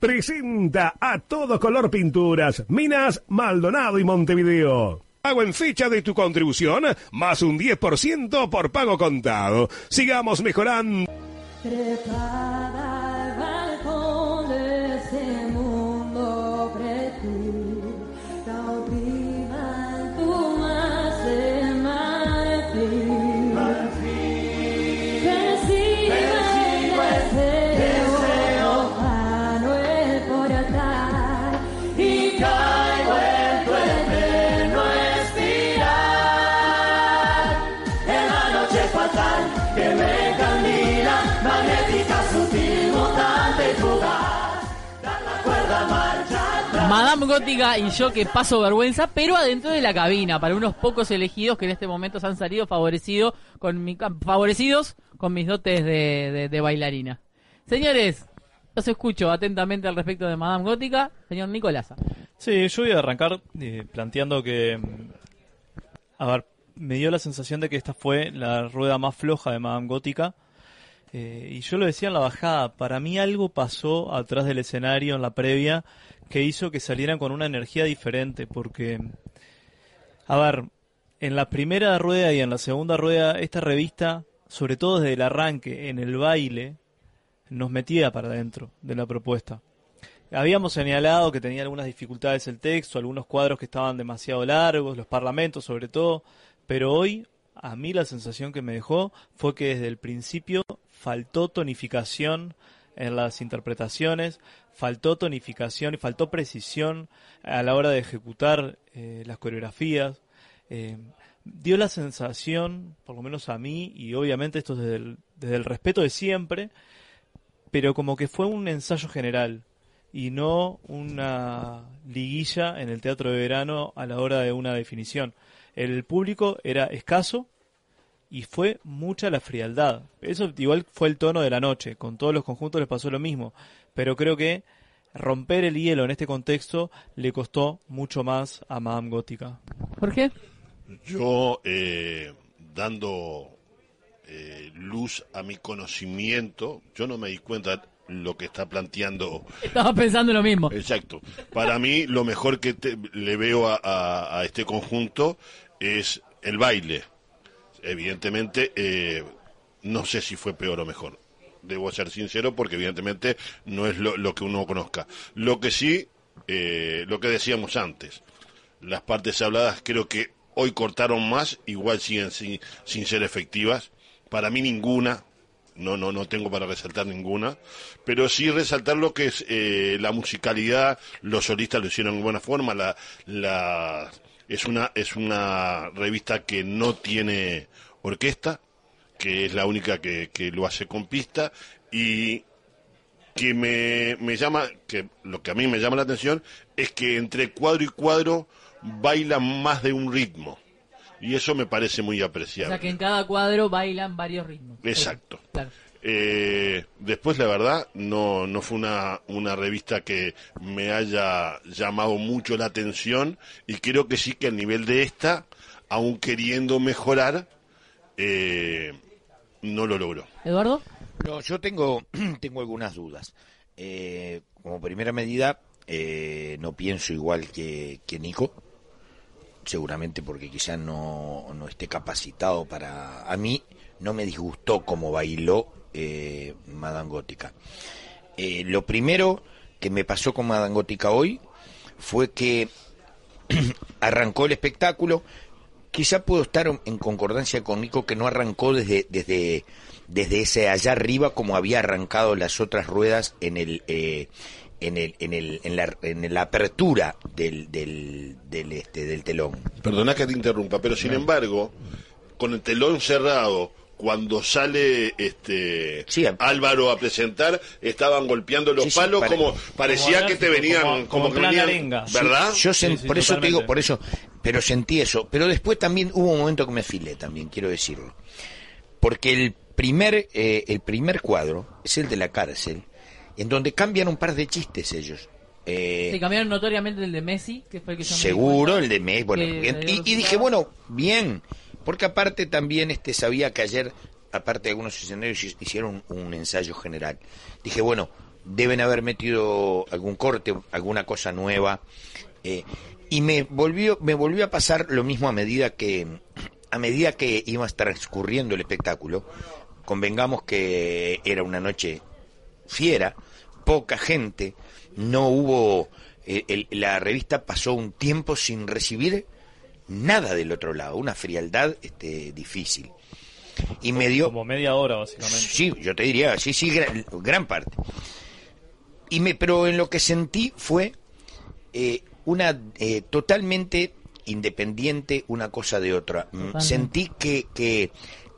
Presenta a todo color pinturas, Minas, Maldonado y Montevideo. Pago en fecha de tu contribución, más un 10% por pago contado. Sigamos mejorando. Madame Gótica y yo que paso vergüenza, pero adentro de la cabina, para unos pocos elegidos que en este momento se han salido favorecido con mi, favorecidos con mis dotes de, bailarina. Señores, los escucho atentamente al respecto de Madame Gótica. Señor Nicolasa. Sí, yo voy a arrancar eh, planteando que, mm, a ver, me dio la sensación de que esta fue la rueda más floja de Madame Gótica. Eh, y yo lo decía en la bajada, para mí algo pasó atrás del escenario en la previa que hizo que salieran con una energía diferente, porque, a ver, en la primera rueda y en la segunda rueda, esta revista, sobre todo desde el arranque, en el baile, nos metía para adentro de la propuesta. Habíamos señalado que tenía algunas dificultades el texto, algunos cuadros que estaban demasiado largos, los parlamentos sobre todo, pero hoy a mí la sensación que me dejó fue que desde el principio faltó tonificación en las interpretaciones, faltó tonificación y faltó precisión a la hora de ejecutar eh, las coreografías. Eh, dio la sensación, por lo menos a mí, y obviamente esto desde el, desde el respeto de siempre, pero como que fue un ensayo general y no una liguilla en el teatro de verano a la hora de una definición. El público era escaso y fue mucha la frialdad. Eso igual fue el tono de la noche. Con todos los conjuntos les pasó lo mismo. Pero creo que romper el hielo en este contexto le costó mucho más a Madame Gótica. ¿Por qué? Yo, eh, dando eh, luz a mi conocimiento, yo no me di cuenta lo que está planteando. Estaba pensando lo mismo. Exacto. Para mí, lo mejor que te- le veo a, a- a este conjunto es el baile. Evidentemente, eh, no sé si fue peor o mejor. Debo ser sincero porque evidentemente no es lo, que uno conozca. Lo que sí, eh, lo que decíamos antes, las partes habladas creo que hoy cortaron más, igual siguen sin, ser efectivas. Para mí ninguna, no, no, no tengo para resaltar ninguna, pero sí resaltar lo que es eh, la musicalidad, los solistas lo hicieron en buena forma, la, la, es una, es una revista que no tiene orquesta, que es la única que, que lo hace con pista, y que me, me llama, que lo que a mí me llama la atención es que entre cuadro y cuadro bailan más de un ritmo. Y eso me parece muy O apreciable. sea que en cada cuadro bailan varios ritmos. Exacto. Claro. Eh, después, la verdad, no, no fue una, una revista que me haya llamado mucho la atención y creo que sí que al nivel de esta, aun queriendo mejorar, eh, no lo logró. ¿Eduardo? No, yo tengo, tengo algunas dudas. Eh, como primera medida, eh, no pienso igual que, que Nico, seguramente porque quizás no, no esté capacitado para... A mí no me disgustó cómo bailó eh, Madame Gótica. Eh, lo primero que me pasó con Madame Gótica hoy fue que arrancó el espectáculo. Quizá puedo estar en concordancia con Nico que no arrancó desde, desde, desde ese allá arriba como había arrancado las otras ruedas en el, eh, en el, en el, en la, en la apertura del, del, del, este, del telón. Perdona que te interrumpa, pero sin embargo, con el telón cerrado, cuando sale este Álvaro a presentar, estaban golpeando los Sí, sí, palos pare- como parecía como que te venían como- como, como que venían. ¿verdad? Sí, yo sen- por eso te digo, por eso, pero sentí eso. Pero después también hubo un momento que me filé también, quiero decirlo. Porque el primer, eh, el primer cuadro es el de la cárcel, en donde cambian un par de chistes ellos. Eh, Se cambiaron notoriamente el de Messi, que fue el que yo Seguro, el de Messi. Bueno, y, y dije, bueno, bien. Porque aparte también este sabía que ayer, aparte de algunos escenarios, hi- hicieron un, ensayo general. Dije, bueno, deben haber metido algún corte, alguna cosa nueva. eh, y me volvió, me volvió a pasar lo mismo a medida que, a medida que iba transcurriendo el espectáculo. Convengamos que era una noche fiera, poca gente, no hubo, eh, la revista pasó un tiempo sin recibir nada del otro lado, una frialdad este, difícil. Y me dio, Como media hora, básicamente. Sí, yo te diría, sí, sí, gran, gran parte. Y me, pero en lo que sentí fue eh, una eh, totalmente independiente una cosa de otra. Mm, Totalmente. Sentí que, que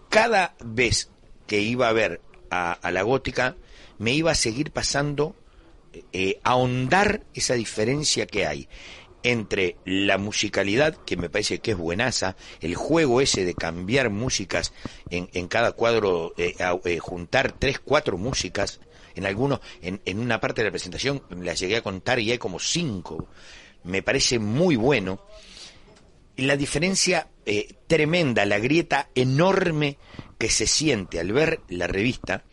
cada vez que iba a ver a, a la gótica me iba a seguir pasando eh, ahondar esa diferencia que hay entre la musicalidad, que me parece que es buenaza, el juego ese de cambiar músicas en, cada cuadro, eh, eh, juntar tres, cuatro músicas, en algunos, en, una parte de la presentación las llegué a contar y hay como cinco, me parece muy bueno. La diferencia eh, tremenda, la grieta enorme que se siente al ver la revista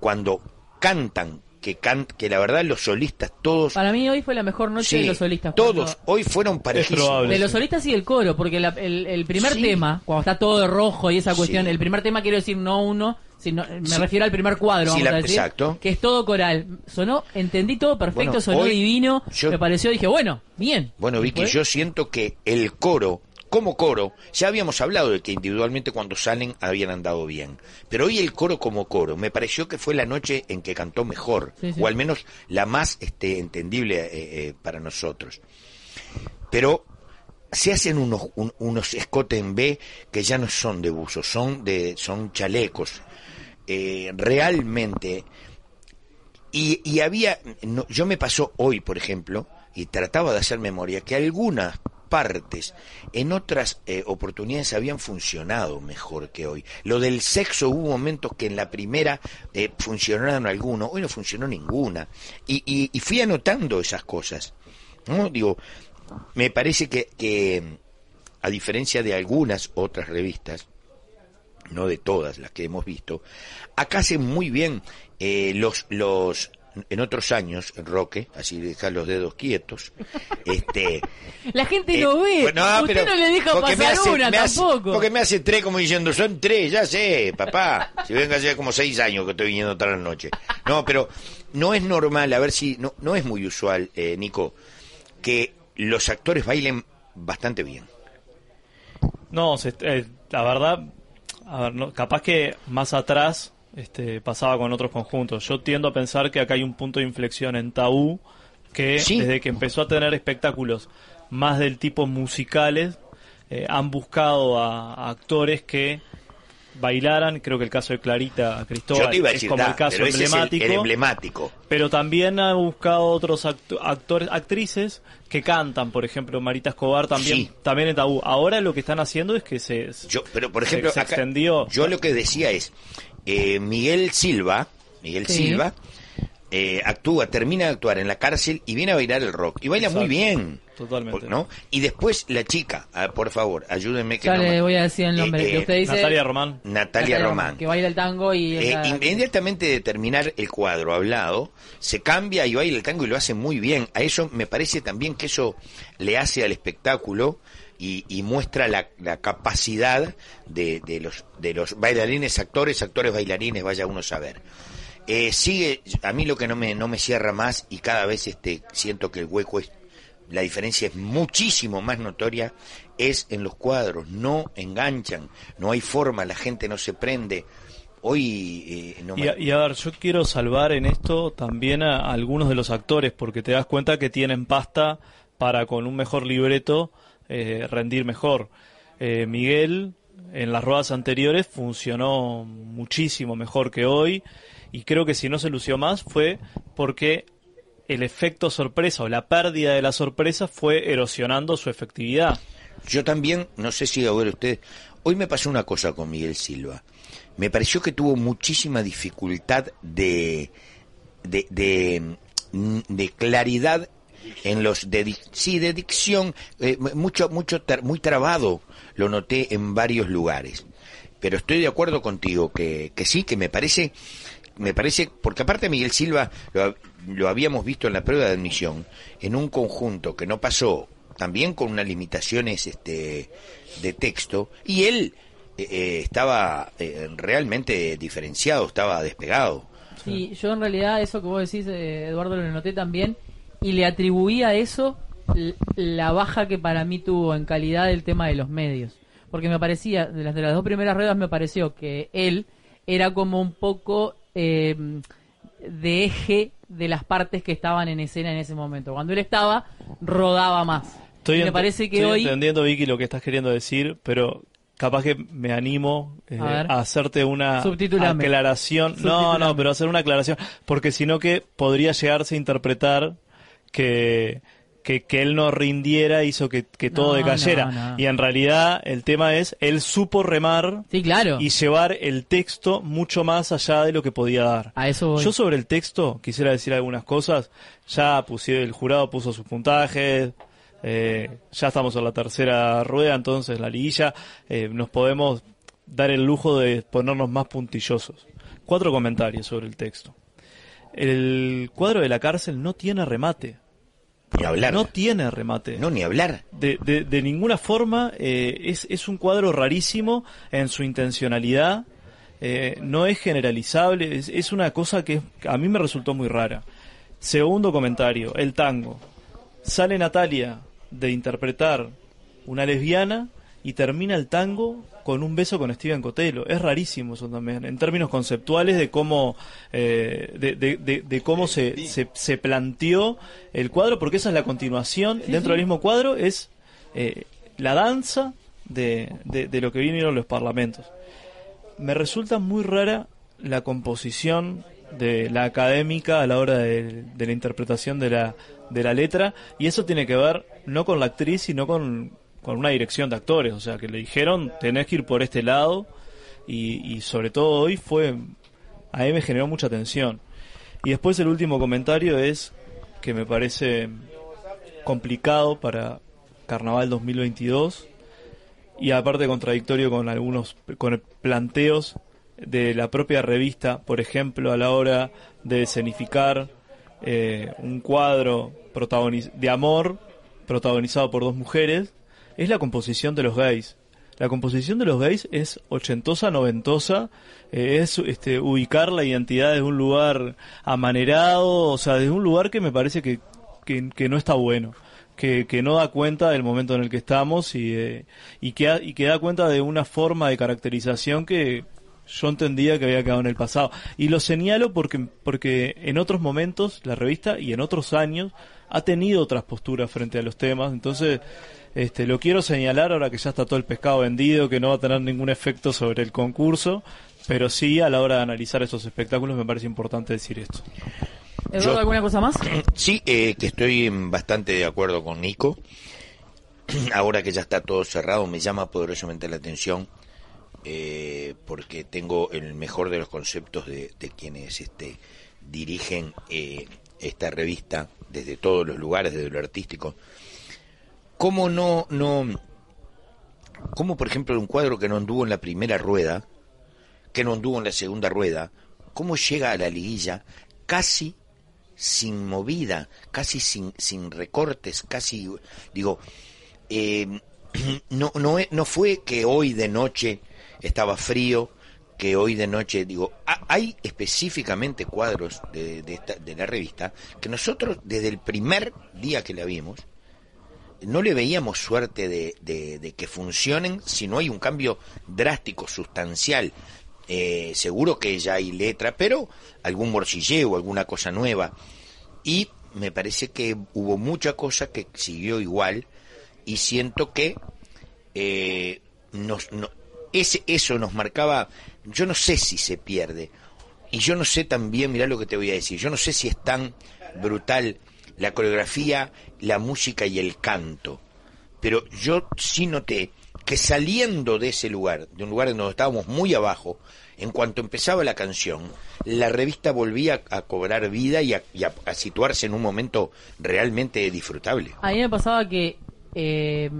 cuando cantan, que, can, que la verdad los solistas todos... Para mí hoy fue la mejor noche Sí, de los solistas. Todos cuando- hoy fueron parejísimos. De los solistas y el coro, porque la- el, el primer Sí. tema, cuando está todo de rojo y esa cuestión, Sí. el primer tema quiero decir no uno, sino, me Sí. refiero al primer cuadro, Sí, vamos la- a decir, exacto. que es todo coral. Sonó, entendí todo perfecto, Bueno, sonó divino, yo- me pareció, dije, bueno, bien. Bueno, Vicky, yo siento que el coro, como coro, ya habíamos hablado de que individualmente cuando salen habían andado bien. Pero hoy el coro como coro, me pareció que fue la noche en que cantó mejor, Sí, sí. o al menos la más este, entendible eh, eh, para nosotros. Pero se hacen unos, un- unos escotes en B que ya no son de buzo, son de son chalecos. Eh, realmente y, y había, no, yo me pasó hoy, por ejemplo, y trataba de hacer memoria, que algunas partes en otras eh, oportunidades habían funcionado mejor que hoy. Lo del sexo hubo momentos que en la primera eh, funcionaron algunos, hoy no funcionó ninguna. Y, fui anotando esas cosas. ¿no? Digo, me parece que, a diferencia de algunas otras revistas, no de todas las que hemos visto, acá hacen muy bien eh, los, en otros años, Roque, así dejar los dedos quietos, este... La gente eh, no ve, usted pero no le deja me pasar hace- una me hace- tampoco. porque me hace tres como diciendo, son tres, ya sé, papá, si venga ya como seis años que estoy viniendo toda la noche. No, pero no es normal, a ver si, no, no es muy usual, eh, Nico, que los actores bailen bastante bien. No, se- eh, la verdad, a ver, no- capaz que más atrás este, pasaba con otros conjuntos. Yo tiendo a pensar que acá hay un punto de inflexión en Tabú, que Sí. desde que empezó a tener espectáculos más del tipo musicales, eh, han buscado a, a actores que bailaran, creo que el caso de Clarita Cristóbal es como da, el caso el- emblemático. el emblemático. Pero también ha buscado otros actu- actores, actrices que cantan, por ejemplo, Marita Escobar también, Sí. también en Tabú. Ahora lo que están haciendo es que se, Yo, pero por se- ejemplo, se acá- extendió. yo lo que decía es, eh, Miguel Silva, Miguel Sí. Silva, eh, actúa, termina de actuar en la cárcel y viene a bailar el rock. Y baila muy bien. Totalmente. ¿no? Y después la chica, ah, por favor, ayúdenme que Ya no le me- voy a decir el nombre, Eh, que eh, usted dice... Natalia Román. Natalia Román. Que baila el tango y... Eh, inmediatamente de terminar el cuadro hablado, se cambia y baila el tango y lo hace muy bien. A eso me parece también que eso le hace al espectáculo y, y muestra la, la capacidad de, de los, de los bailarines, actores, actores, bailarines, vaya uno a saber. Eh, sigue, a mí lo que no me, no me cierra más y cada vez este, siento que el hueco es, la diferencia es muchísimo más notoria, es en los cuadros, no enganchan, no hay forma, la gente no se prende. Hoy eh, no Y, a- y a ver, yo quiero salvar en esto también a, a algunos de los actores, porque te das cuenta que tienen pasta para con un mejor libreto eh, rendir mejor. Eh, Miguel, en las ruedas anteriores, funcionó muchísimo mejor que hoy, y creo que si no se lució más fue porque el efecto sorpresa o la pérdida de la sorpresa fue erosionando su efectividad. Yo también, no sé si a ver usted, hoy me pasó una cosa con Miguel Silva. Me pareció que tuvo muchísima dificultad de, de, de claridad en los de sí de dicción eh, mucho mucho muy trabado lo noté en varios lugares pero estoy de acuerdo contigo que, que sí que me parece me parece, porque aparte Miguel Silva lo, lo habíamos visto en la prueba de admisión, en un conjunto que no pasó, también con unas limitaciones este, de texto, y él eh, eh, estaba eh, realmente diferenciado, estaba despegado. Sí, yo en realidad eso que vos decís, eh, Eduardo, lo noté también y le atribuía a eso la baja que para mí tuvo en calidad del tema de los medios. Porque me parecía, de las, de las dos primeras ruedas me pareció que él era como un poco eh, de eje de las partes que estaban en escena en ese momento. Cuando él estaba, rodaba más. Estoy Y me parece que estoy hoy... entendiendo, Vicky, lo que estás queriendo decir, pero capaz que me animo eh, A a hacerte una aclaración. No, no, pero hacer una aclaración, porque si no que podría llegarse a interpretar que, que, que él no rindiera hizo que, que todo No, decayera. no, no. Y en realidad el tema es, él supo remar Sí, claro. y llevar el texto mucho más allá de lo que podía dar. A eso voy. Yo sobre el texto quisiera decir algunas cosas. Ya pusieron, el jurado puso sus puntajes. eh, ya estamos en la tercera rueda, entonces la liguilla. eh, nos podemos dar el lujo de ponernos más puntillosos. Cuatro comentarios sobre el texto. El cuadro de la cárcel no tiene remate. Ni hablar. No tiene remate No, ni hablar. de, de, de ninguna forma eh, es, es un cuadro rarísimo en su intencionalidad. eh, no es generalizable, es, es una cosa que a mí me resultó muy rara. Segundo comentario, el tango. Sale Natalia de interpretar una lesbiana y termina el tango con un beso con Steven Cotelo. Es rarísimo eso también, en términos conceptuales de cómo, eh, de, de- de- de cómo se, se, se planteó el cuadro, porque esa es la continuación dentro del mismo cuadro, es eh, la danza de, de, de lo que vinieron los parlamentos. Me resulta muy rara la composición de la académica a la hora de, de la interpretación de la, de la letra, y eso tiene que ver no con la actriz, sino con, con una dirección de actores, o sea, que le dijeron, tenés que ir por este lado, y, sobre todo hoy fue, a mí me generó mucha tensión. Y después el último comentario es que me parece complicado para Carnaval 2022 y aparte contradictorio con algunos con planteos de la propia revista, por ejemplo, a la hora de escenificar eh, un cuadro de amor protagonizado por dos mujeres, es la composición de los gays. La composición de los gays es ochentosa, noventosa, eh, es este, ubicar la identidad desde un lugar amanerado, o sea, desde un lugar que me parece que, que, que no está bueno, que, que no da cuenta del momento en el que estamos y, eh, y, que, ha- y que da cuenta de una forma de caracterización que yo entendía que había quedado en el pasado. Y lo señalo porque, porque en otros momentos la revista y en otros años ha tenido otras posturas frente a los temas, entonces este, lo quiero señalar ahora que ya está todo el pescado vendido, que no va a tener ningún efecto sobre el concurso, pero sí a la hora de analizar esos espectáculos me parece importante decir esto. Eduardo, Yo- ¿alguna cosa más? Sí, eh, que estoy bastante de acuerdo con Nico. Ahora que ya está todo cerrado, me llama poderosamente la atención eh, porque tengo el mejor de los conceptos de, de quienes este, dirigen eh, esta revista desde todos los lugares, desde lo artístico. ¿Cómo no, no, cómo por ejemplo un cuadro que no anduvo en la primera rueda, que no anduvo en la segunda rueda, cómo llega a la liguilla casi sin movida, casi sin, sin recortes, casi, digo, eh, no, no, no fue que hoy de noche estaba frío, que hoy de noche, digo, ha- hay específicamente cuadros de, de, esta, de la revista que nosotros desde el primer día que la vimos, no le veíamos suerte de, de- que funcionen si no hay un cambio drástico, sustancial. Eh, seguro que ya hay letra, pero algún morcilleo, alguna cosa nueva. Y me parece que hubo mucha cosa que siguió igual y siento que eh, nos, no- ese, eso nos marcaba, yo no sé si se pierde. Y yo no sé también, mirá lo que te voy a decir, yo no sé si es tan brutal la coreografía, la música y el canto. Pero yo sí noté que saliendo de ese lugar, de un lugar en donde estábamos muy abajo, en cuanto empezaba la canción, la revista volvía a cobrar vida y a, y a- situarse en un momento realmente disfrutable. A mí me pasaba que eh,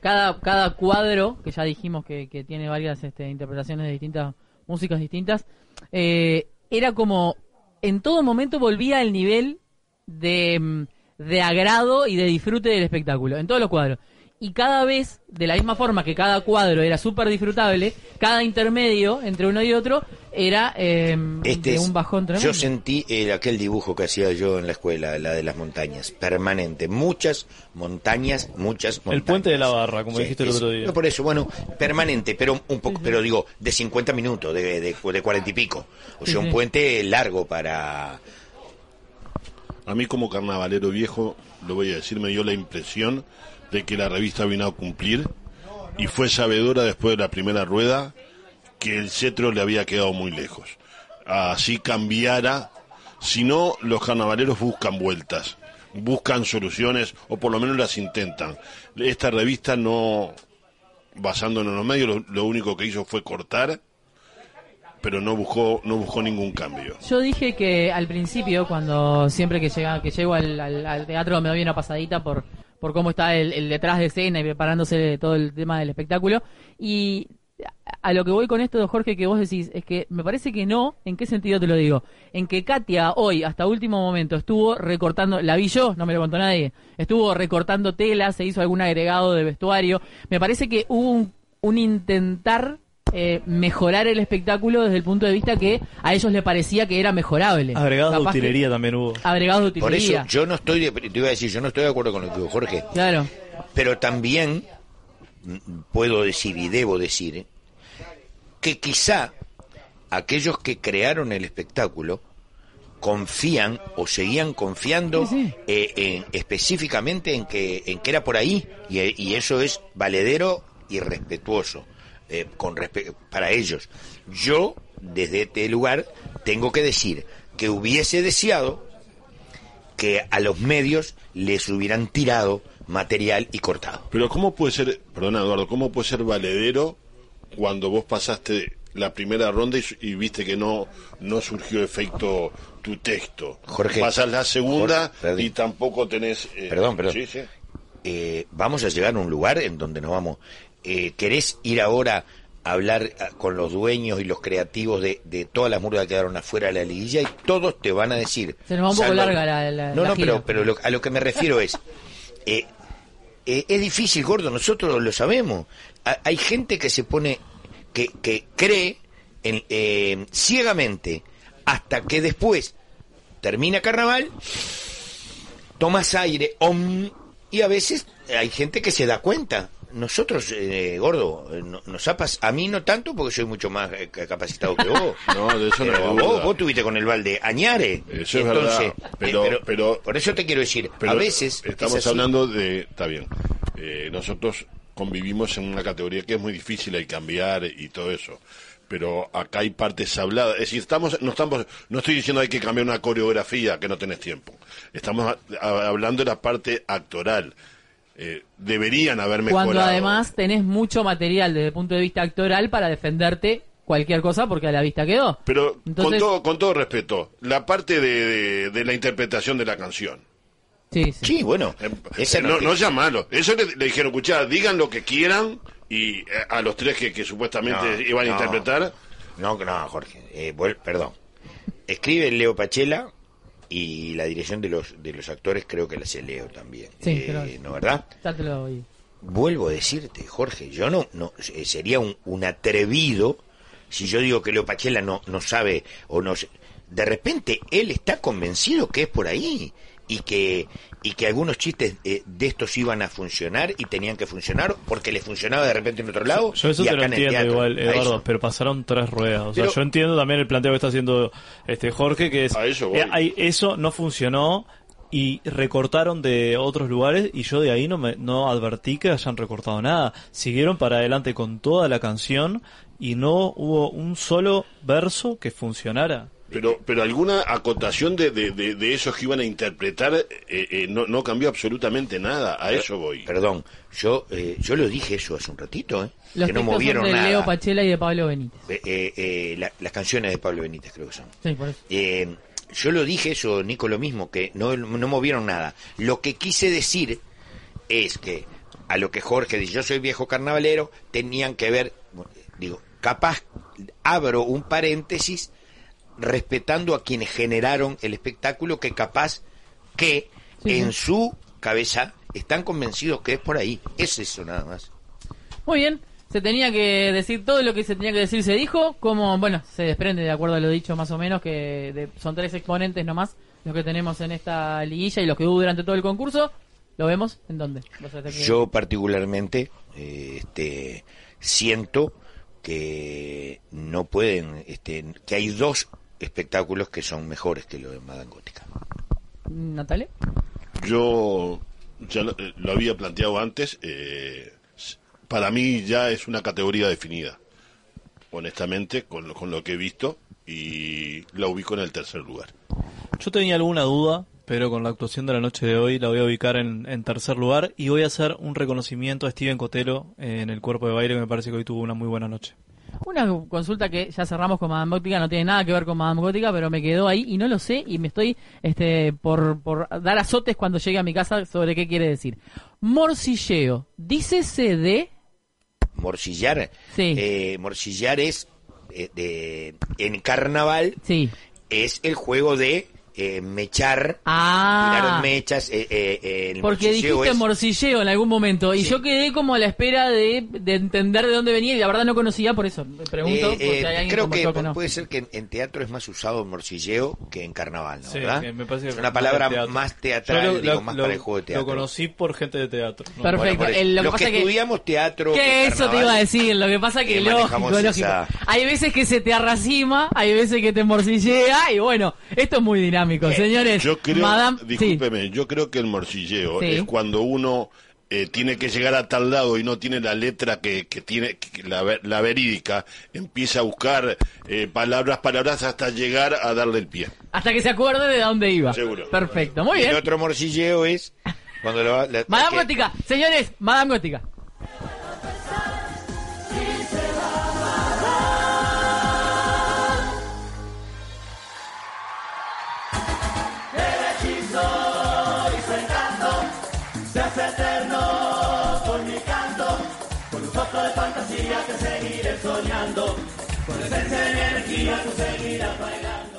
cada, cada cuadro, que ya dijimos que, que tiene varias este, interpretaciones de distintas músicas distintas, eh, era como en todo momento volvía al nivel de, mm, de agrado y de disfrute del espectáculo, en todos los cuadros. Y cada vez, de la misma forma que cada cuadro era súper disfrutable, cada intermedio entre uno y otro era eh, Este de un bajón tremendo. yo sentí eh, aquel dibujo que hacía yo en la escuela, la de las montañas, permanente. Muchas montañas, muchas montañas. El puente de la barra, como dijiste el es- otro día. no, por eso, bueno, permanente, pero un poco, pero digo, de 50 minutos, de, de, de 40 y pico. O sea, Sí, un puente largo para... A mí como carnavalero viejo, lo voy a decir, me dio la impresión de que la revista vino a cumplir y fue sabedora después de la primera rueda que el cetro le había quedado muy lejos. Así cambiara, si no, los carnavaleros buscan vueltas, buscan soluciones o por lo menos las intentan. Esta revista no, basándonos en los medios, lo, lo único que hizo fue cortar, pero no buscó, no buscó ningún cambio. Yo dije que al principio, cuando siempre que llega, que llego al, al- teatro me doy una pasadita por, por cómo está el, el detrás de escena y preparándose todo el tema del espectáculo. Y a lo que voy con esto, Jorge, que vos decís, es que me parece que no. ¿En qué sentido te lo digo? En que Katia hoy, hasta último momento, estuvo recortando, la vi yo, no me lo contó nadie, estuvo recortando tela, se hizo algún agregado de vestuario. Me parece que hubo un, un intentar eh, mejorar el espectáculo desde el punto de vista que a ellos le parecía que era mejorable. Agregados de que- utilería también hubo. Agregados de Por eso utilería. yo no estoy, de, te iba a decir, yo no estoy de acuerdo con lo que dijo Jorge, Claro. pero también mm, puedo decir y debo decir eh, que quizá aquellos que crearon el espectáculo confían o seguían confiando Sí, sí. eh, en- específicamente en que en que era por ahí y, y eso es valedero y respetuoso eh, con para ellos yo desde este lugar tengo que decir que hubiese deseado que a los medios les hubieran tirado material y cortado Pero ¿cómo puede ser, perdona Eduardo, cómo puede ser valedero cuando vos pasaste la primera ronda y, viste que no no surgió efecto tu texto? Jorge. Pasas la segunda Jorge, perdón. y tampoco tenés... eh, Perdón, perdón. Sí, sí. eh, vamos a llegar a un lugar en donde nos vamos. Eh, ¿Querés ir ahora a hablar ah, con los dueños y los creativos de, de todas las murgas que quedaron afuera de la liguilla y todos te van a decir... Se nos va un poco larga la- la- No, la no, gira. pero, pero lo- a lo que me refiero es... eh, eh, es difícil, gordo, nosotros lo sabemos. Ha- hay gente que se pone, que, que cree en, eh, ciegamente hasta que después termina carnaval, tomas aire, om, y a veces hay gente que se da cuenta. Nosotros, eh, gordo, eh, no- nos ha pas- a mí no tanto porque soy mucho más eh, capacitado que vos. No, de eso no Pero vos, vos tuviste con el balde Añare. Eso es verdad, eh, pero- pero- por eso te quiero decir, Pero a veces estamos es hablando de... Está bien. Eh, nosotros convivimos en una categoría que es muy difícil, hay que cambiar y todo eso. Pero acá hay partes habladas. Es decir, estamos, no estamos, no estoy diciendo hay que cambiar una coreografía que no tenés tiempo. Estamos a- a- hablando de la parte actoral. Eh, deberían haber mejorado. Cuando además tenés mucho material desde el punto de vista actoral para defenderte cualquier cosa porque a la vista quedó. Pero Entonces- con todo, con todo respeto, la parte de, de- de la interpretación de la canción. Sí, sí. Sí, bueno, Eh, eh, no, no sea malo. Eso le, le dijeron, escuchá, digan lo que quieran y eh, a los tres que, que supuestamente No, iban a interpretar. No, no, Jorge, eh, vuel- perdón. Escribe Leo Pachela y la dirección de los de los actores creo que la hace Leo también. Sí, Eh, pero- ¿No, verdad? Ya te lo doy. Vuelvo a decirte, Jorge, yo no, no eh, sería un, un atrevido si yo digo que Leo Pachela no, no sabe o no. De repente él está convencido que es por ahí y que y que algunos chistes eh, de estos iban a funcionar y tenían que funcionar porque le funcionaba de repente en otro lado. Yo eso y te lo acá en el entiendo teatro. igual, Eduardo, pero pasaron tres ruedas. O sea, Pero- yo entiendo también el planteo que está haciendo este Jorge, que es eso eh, hay- eso no funcionó y recortaron de otros lugares y yo de ahí no me no advertí que hayan recortado nada. Siguieron para adelante con toda la canción y no hubo un solo verso que funcionara. Pero, pero alguna acotación de, de, de- de esos que iban a interpretar eh, eh, no, no cambió absolutamente nada. A eso voy. Perdón, yo eh, yo lo dije eso hace un ratito, ¿eh? Los que no movieron son de nada. Leo Pachela y de Pablo Benítez. Eh, eh, eh, la- las canciones de Pablo Benítez creo que son. Sí, por eso. Eh, yo lo dije eso, Nico, lo mismo, que no, no movieron nada. Lo que quise decir es que a lo que Jorge dice, yo soy viejo carnavalero, tenían que ver, digo, capaz abro un paréntesis respetando a quienes generaron el espectáculo que capaz que Sí, en su cabeza están convencidos que es por ahí. Es eso nada más. Muy bien, se tenía que decir todo lo que se tenía que decir, se dijo, como, bueno, se desprende de acuerdo a lo dicho más o menos, que de- son tres exponentes nomás los que tenemos en esta liguilla y los que hubo durante todo el concurso. ¿Lo vemos? ¿En dónde? Yo particularmente eh, este, siento que no pueden, este, que hay dos espectáculos que son mejores que lo de Madame Gótica. ¿Natalia? Yo ya lo, eh, lo había planteado antes. eh, para mí ya es una categoría definida, honestamente, con lo, con lo que he visto, y la ubico en el tercer lugar. Yo tenía alguna duda, pero con la actuación de la noche de hoy la voy a ubicar en, en tercer lugar y voy a hacer un reconocimiento a Steven Cotelo en el cuerpo de baile que me parece que hoy tuvo una muy buena noche. Una consulta que ya cerramos con Madame Gótica, no tiene nada que ver con Madame Gótica, pero me quedó ahí y no lo sé y me estoy este, por, por dar azotes cuando llegue a mi casa sobre qué quiere decir. Morcilleo, dícese de... Morcillar, Sí. eh, morcillar es eh, de, en carnaval Sí. es el juego de eh, mechar, Ah. tirar mechas. eh, eh, eh, el Porque dijiste es- morcilleo en algún momento y Sí. yo quedé como a la espera de, de entender de dónde venía y la verdad no conocía, por eso me pregunto. Eh, eh, hay creo que yo que no. puede ser que en, en teatro es más usado morcilleo que en carnaval, ¿no? Sí, ¿verdad? que me parece es una palabra teatro. más teatral, lo- digo, lo- más lo- para el juego de teatro. Lo conocí por gente de teatro. ¿no? Perfecto. Bueno, el- lo que Los pasa que que- estudiamos teatro. Que eso te iba a decir, lo que pasa que eh, lógico, lógico. esa- Hay veces que se te arracima, hay veces que te morcillea y bueno, esto es muy dinámico, señores. Yo creo, Madame, sí. discúlpeme, yo creo que el morcilleo Sí. es cuando uno eh, tiene que llegar a tal lado y no tiene la letra que, que tiene que- la, ver- la verídica, empieza a buscar eh, palabras, palabras hasta llegar a darle el pie. Hasta que se acuerde de dónde iba. Seguro. Perfecto, muy Y el bien. otro morcilleo es cuando lo va- la- Madame que- Gótica, señores, Madame Gótica. Soñando, con y energía tú seguirás bailando.